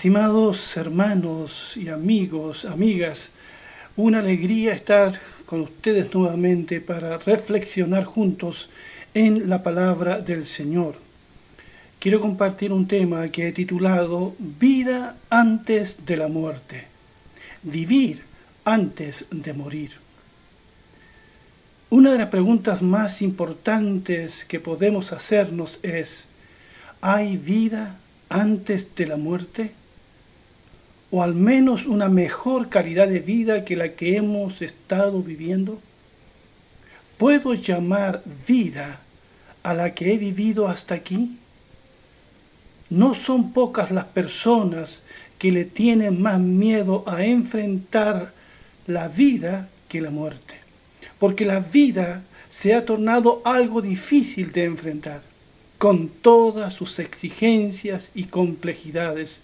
Estimados hermanos y amigos, amigas, una alegría estar con ustedes nuevamente para reflexionar juntos en la palabra del Señor. Quiero compartir un tema que he titulado Vida antes de la muerte. Vivir antes de morir. Una de las preguntas más importantes que podemos hacernos es, ¿hay vida antes de la muerte? ¿O al menos una mejor calidad de vida que la que hemos estado viviendo? ¿Puedo llamar vida a la que he vivido hasta aquí? No son pocas las personas que le tienen más miedo a enfrentar la vida que la muerte, porque la vida se ha tornado algo difícil de enfrentar con todas sus exigencias y complejidades.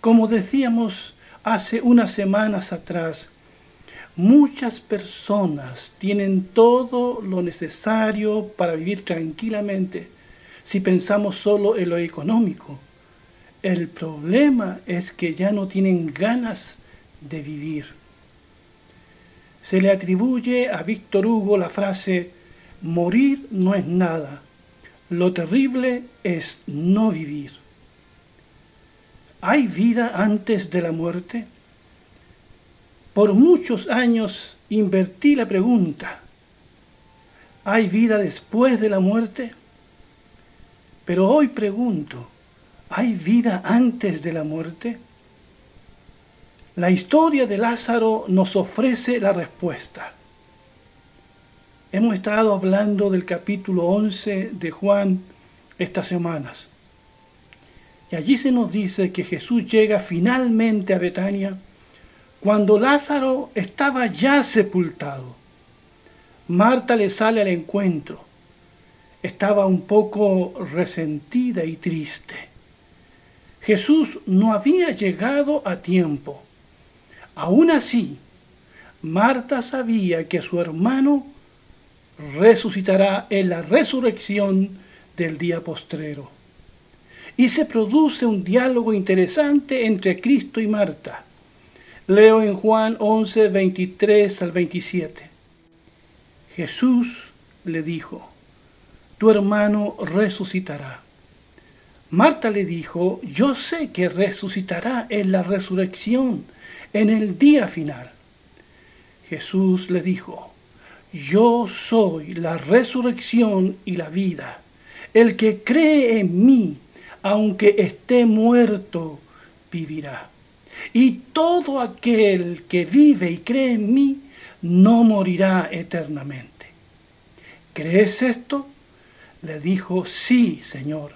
Como decíamos hace unas semanas atrás, muchas personas tienen todo lo necesario para vivir tranquilamente si pensamos solo en lo económico. El problema es que ya no tienen ganas de vivir. Se le atribuye a Víctor Hugo la frase, morir no es nada, lo terrible es no vivir. ¿Hay vida antes de la muerte? Por muchos años invertí la pregunta, ¿hay vida después de la muerte? Pero hoy pregunto, ¿hay vida antes de la muerte? La historia de Lázaro nos ofrece la respuesta. Hemos estado hablando del capítulo 11 de Juan estas semanas. Y allí se nos dice que Jesús llega finalmente a Betania cuando Lázaro estaba ya sepultado. Marta le sale al encuentro. Estaba un poco resentida y triste. Jesús no había llegado a tiempo. Aún así, Marta sabía que su hermano resucitará en la resurrección del día postrero. Y se produce un diálogo interesante entre Cristo y Marta. Leo en Juan 11, 23 al 27. Jesús le dijo, tu hermano resucitará. Marta le dijo, yo sé que resucitará en la resurrección, en el día final. Jesús le dijo, yo soy la resurrección y la vida. El que cree en mí, aunque esté muerto, vivirá. Y todo aquel que vive y cree en mí, no morirá eternamente. ¿Crees esto? Le dijo, sí, Señor.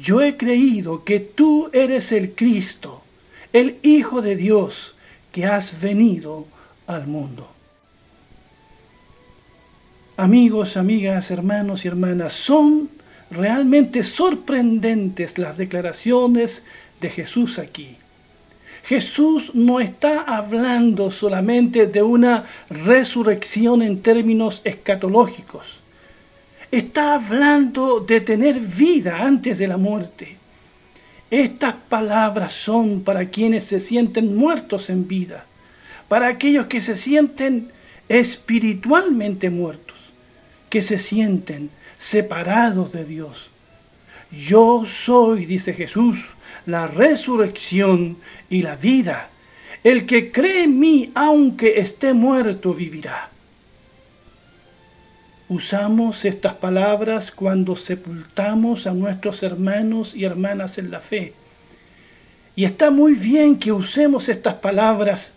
Yo he creído que tú eres el Cristo, el Hijo de Dios, que has venido al mundo. Amigos, amigas, hermanos y hermanas, son realmente sorprendentes las declaraciones de Jesús aquí. Jesús no está hablando solamente de una resurrección en términos escatológicos. Está hablando de tener vida antes de la muerte. Estas palabras son para quienes se sienten muertos en vida, para aquellos que se sienten espiritualmente muertos que se sienten separados de Dios. Yo soy, dice Jesús, la resurrección y la vida. El que cree en mí, aunque esté muerto, vivirá. Usamos estas palabras cuando sepultamos a nuestros hermanos y hermanas en la fe. Y está muy bien que usemos estas palabras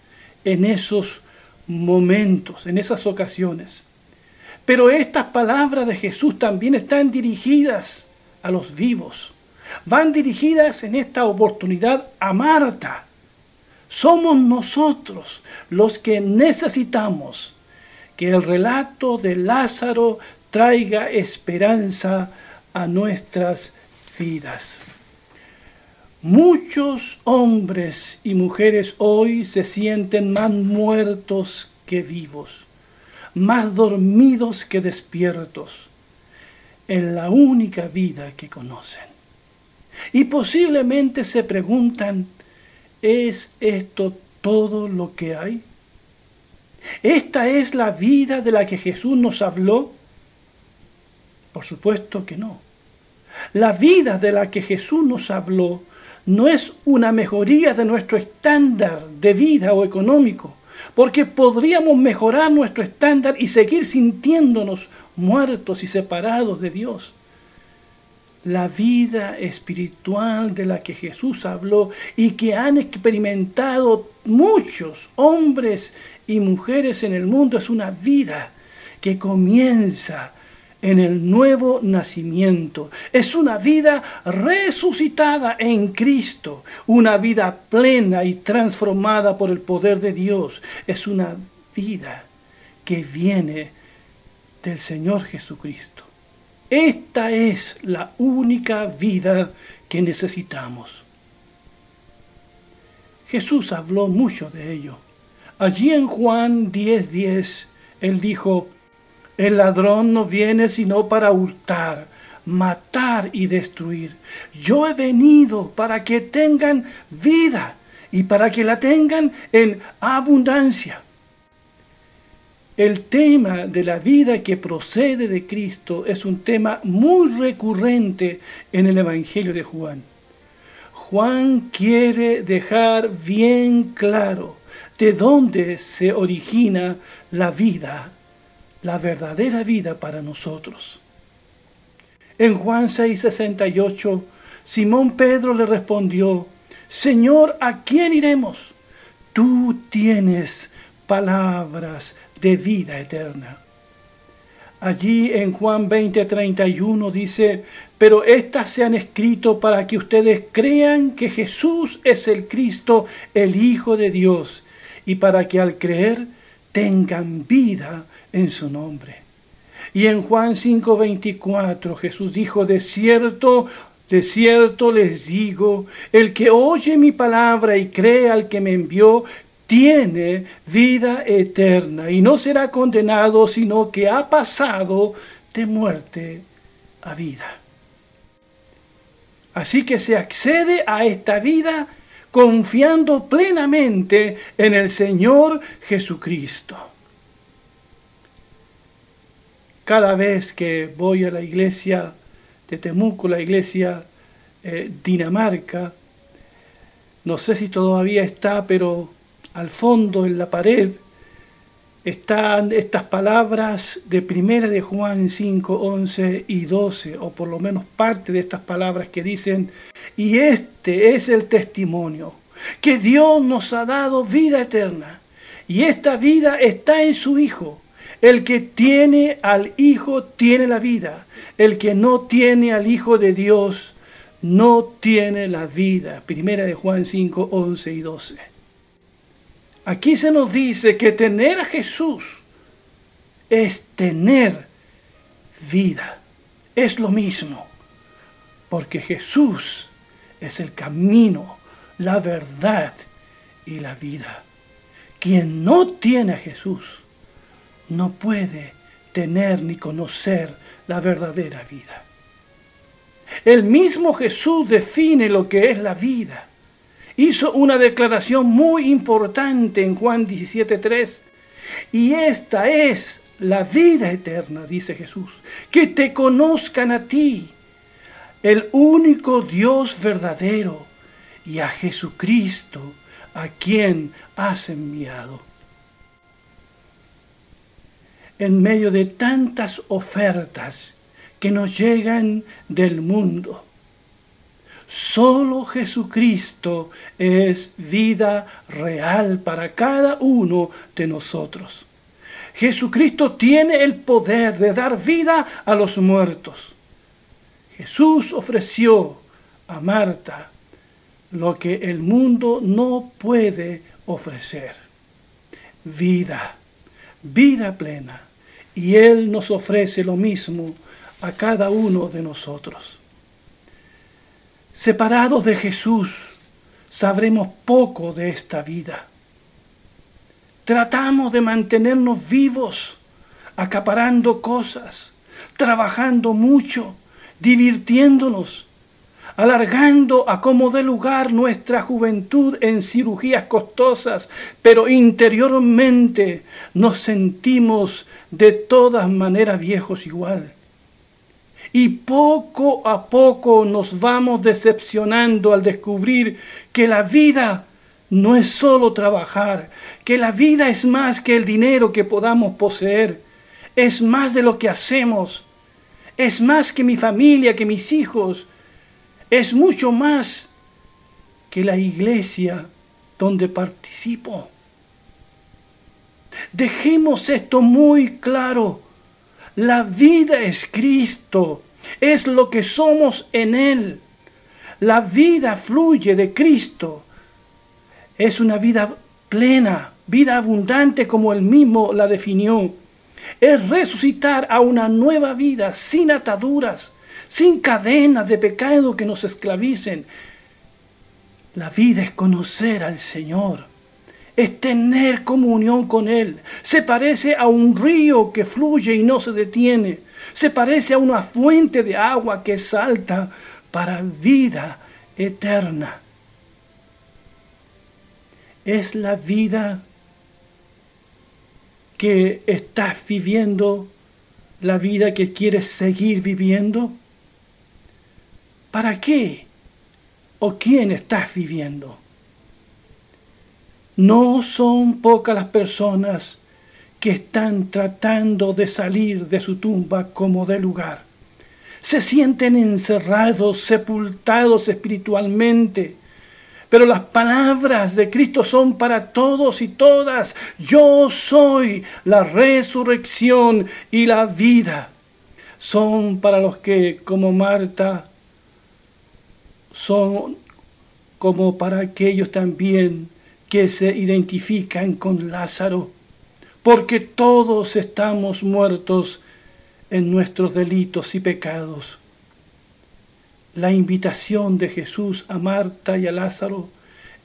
en esos momentos, en esas ocasiones. Pero estas palabras de Jesús también están dirigidas a los vivos. Van dirigidas en esta oportunidad a Marta. Somos nosotros los que necesitamos que el relato de Lázaro traiga esperanza a nuestras vidas. Muchos hombres y mujeres hoy se sienten más muertos que vivos más dormidos que despiertos, en la única vida que conocen. y posiblemente se preguntan, ¿es esto todo lo que hay? ¿Esta es la vida de la que Jesús nos habló? Por supuesto que no. La vida de la que Jesús nos habló no es una mejoría de nuestro estándar de vida o económico, porque podríamos mejorar nuestro estándar y seguir sintiéndonos muertos y separados de Dios. La vida espiritual de la que Jesús habló y que han experimentado muchos hombres y mujeres en el mundo es una vida que comienza en el nuevo nacimiento. Es una vida resucitada en Cristo, una vida plena y transformada por el poder de Dios. Es una vida que viene del Señor Jesucristo. Esta es la única vida que necesitamos. Jesús habló mucho de ello. Allí en Juan 10:10, 10, él dijo, el ladrón no viene sino para hurtar, matar y destruir. Yo he venido para que tengan vida y para que la tengan en abundancia. El tema de la vida que procede de Cristo es un tema muy recurrente en el Evangelio de Juan. Juan quiere dejar bien claro de dónde se origina la vida la verdadera vida para nosotros. En Juan 6:68, Simón Pedro le respondió, Señor, ¿a quién iremos? Tú tienes palabras de vida eterna. Allí en Juan 20:31 dice, pero estas se han escrito para que ustedes crean que Jesús es el Cristo, el Hijo de Dios, y para que al creer tengan vida en su nombre. Y en Juan 5:24 Jesús dijo, de cierto, de cierto les digo, el que oye mi palabra y cree al que me envió, tiene vida eterna y no será condenado, sino que ha pasado de muerte a vida. Así que se accede a esta vida confiando plenamente en el Señor Jesucristo. Cada vez que voy a la iglesia de Temuco, la iglesia eh, Dinamarca, no sé si todavía está, pero al fondo en la pared están estas palabras de primera de Juan 5, 11 y 12, o por lo menos parte de estas palabras que dicen, y este es el testimonio, que Dios nos ha dado vida eterna, y esta vida está en su Hijo. El que tiene al Hijo tiene la vida, el que no tiene al Hijo de Dios no tiene la vida. Primera de Juan 5, 11 y 12. Aquí se nos dice que tener a Jesús es tener vida. Es lo mismo, porque Jesús es el camino, la verdad y la vida. Quien no tiene a Jesús no puede tener ni conocer la verdadera vida. El mismo Jesús define lo que es la vida hizo una declaración muy importante en Juan 17.3. Y esta es la vida eterna, dice Jesús, que te conozcan a ti, el único Dios verdadero, y a Jesucristo, a quien has enviado. En medio de tantas ofertas que nos llegan del mundo, Solo Jesucristo es vida real para cada uno de nosotros. Jesucristo tiene el poder de dar vida a los muertos. Jesús ofreció a Marta lo que el mundo no puede ofrecer. Vida, vida plena. Y Él nos ofrece lo mismo a cada uno de nosotros. Separados de Jesús, sabremos poco de esta vida. Tratamos de mantenernos vivos, acaparando cosas, trabajando mucho, divirtiéndonos, alargando a como dé lugar nuestra juventud en cirugías costosas, pero interiormente nos sentimos de todas maneras viejos igual. Y poco a poco nos vamos decepcionando al descubrir que la vida no es solo trabajar, que la vida es más que el dinero que podamos poseer, es más de lo que hacemos, es más que mi familia, que mis hijos, es mucho más que la iglesia donde participo. Dejemos esto muy claro. La vida es Cristo, es lo que somos en Él. La vida fluye de Cristo. Es una vida plena, vida abundante como Él mismo la definió. Es resucitar a una nueva vida sin ataduras, sin cadenas de pecado que nos esclavicen. La vida es conocer al Señor, es tener comunión con Él. Se parece a un río que fluye y no se detiene. Se parece a una fuente de agua que salta para vida eterna. Es la vida que estás viviendo, la vida que quieres seguir viviendo. ¿Para qué o quién estás viviendo? No son pocas las personas que están tratando de salir de su tumba como de lugar. Se sienten encerrados, sepultados espiritualmente. Pero las palabras de Cristo son para todos y todas. Yo soy la resurrección y la vida. Son para los que, como Marta, son como para aquellos también que se identifican con Lázaro, porque todos estamos muertos en nuestros delitos y pecados. La invitación de Jesús a Marta y a Lázaro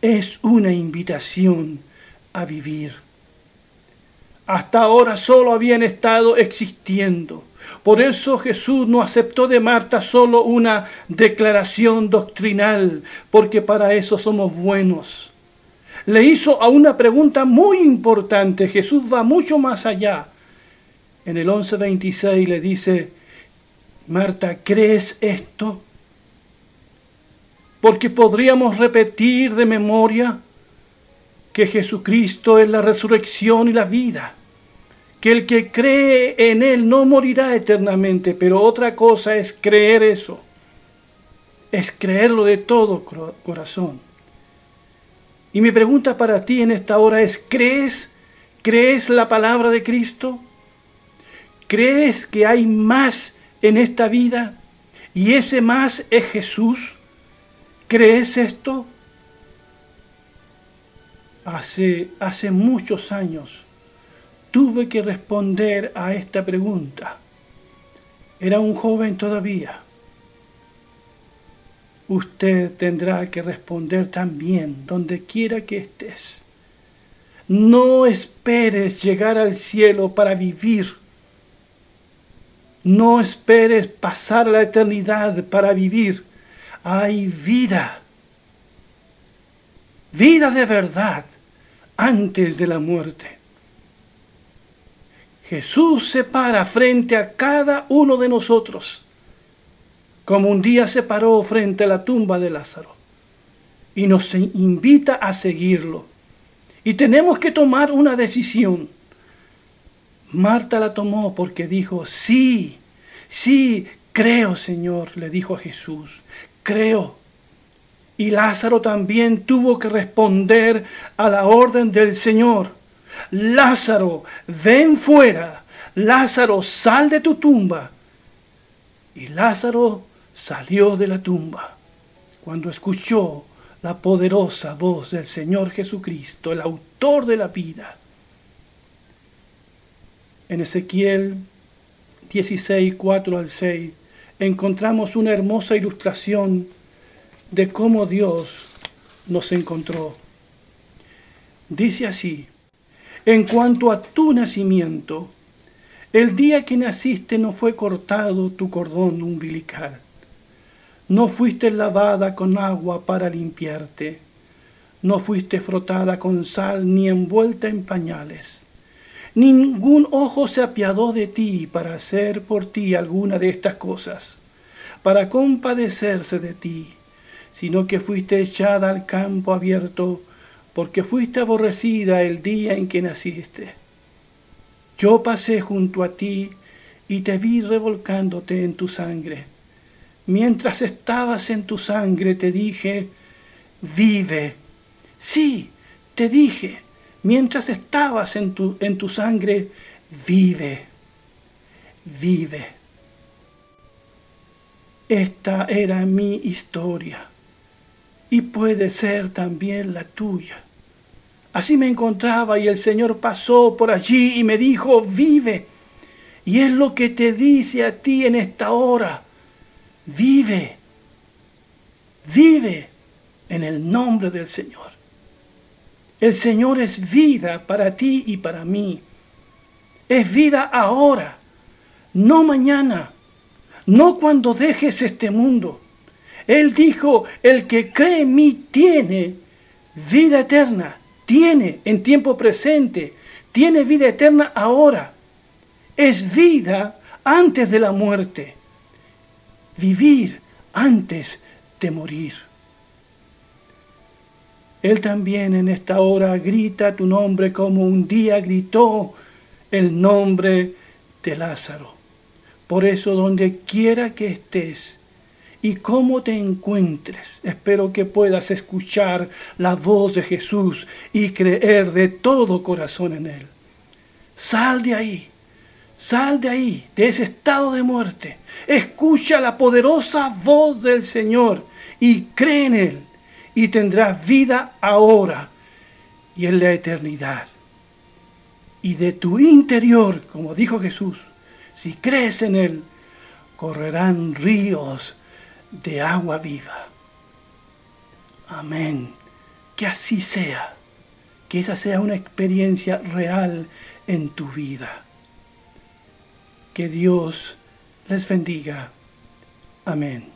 es una invitación a vivir. Hasta ahora solo habían estado existiendo por eso Jesús no aceptó de Marta solo una declaración doctrinal, porque para eso somos buenos. Le hizo a una pregunta muy importante. Jesús va mucho más allá. En el 11.26 le dice, Marta, ¿crees esto? Porque podríamos repetir de memoria que Jesucristo es la resurrección y la vida que el que cree en Él no morirá eternamente, pero otra cosa es creer eso, es creerlo de todo corazón. Y mi pregunta para ti en esta hora es, ¿crees? ¿Crees la palabra de Cristo? ¿Crees que hay más en esta vida? Y ese más es Jesús. ¿Crees esto? Hace, hace muchos años tuve que responder a esta pregunta. Era un joven todavía. Usted tendrá que responder también donde quiera que estés. No esperes llegar al cielo para vivir. No esperes pasar la eternidad para vivir. Hay vida. Vida de verdad antes de la muerte. Jesús se para frente a cada uno de nosotros, como un día se paró frente a la tumba de Lázaro, y nos invita a seguirlo. Y tenemos que tomar una decisión. Marta la tomó porque dijo, sí, sí, creo Señor, le dijo a Jesús, creo. Y Lázaro también tuvo que responder a la orden del Señor Lázaro, ven fuera, Lázaro, sal de tu tumba. Y Lázaro salió de la tumba cuando escuchó la poderosa voz del Señor Jesucristo, el autor de la vida. En Ezequiel 16, 4 al 6, encontramos una hermosa ilustración de cómo Dios nos encontró. Dice así, en cuanto a tu nacimiento, el día que naciste no fue cortado tu cordón umbilical. No fuiste lavada con agua para limpiarte. No fuiste frotada con sal ni envuelta en pañales. Ningún ojo se apiadó de ti para hacer por ti alguna de estas cosas, para compadecerse de ti, sino que fuiste echada al campo abierto, porque fuiste aborrecida el día en que naciste. Yo pasé junto a ti y te vi revolcándote en tu sangre Mientras estabas en tu sangre te dije, vive. Sí, te dije, mientras estabas en tu, en tu sangre, vive, vive. Esta era mi historia y puede ser también la tuya. Así me encontraba y el Señor pasó por allí y me dijo, vive. Y es lo que te dice a ti en esta hora Vive, vive en el nombre del Señor. El Señor es vida para ti y para mí. Es vida ahora, no mañana, no cuando dejes este mundo. Él dijo, el que cree en mí tiene vida eterna, tiene en tiempo presente, tiene vida eterna ahora. Es vida antes de la muerte vivir antes de morir. Él también en esta hora grita tu nombre como un día gritó el nombre de Lázaro. Por eso donde quiera que estés y cómo te encuentres, espero que puedas escuchar la voz de Jesús y creer de todo corazón en Él. Sal de ahí Sal de ahí, de ese estado de muerte. Escucha la poderosa voz del Señor y cree en Él y tendrás vida ahora y en la eternidad. Y de tu interior, como dijo Jesús, si crees en Él, correrán ríos de agua viva. Amén. Que así sea. Que esa sea una experiencia real en tu vida. Que Dios les bendiga. Amén.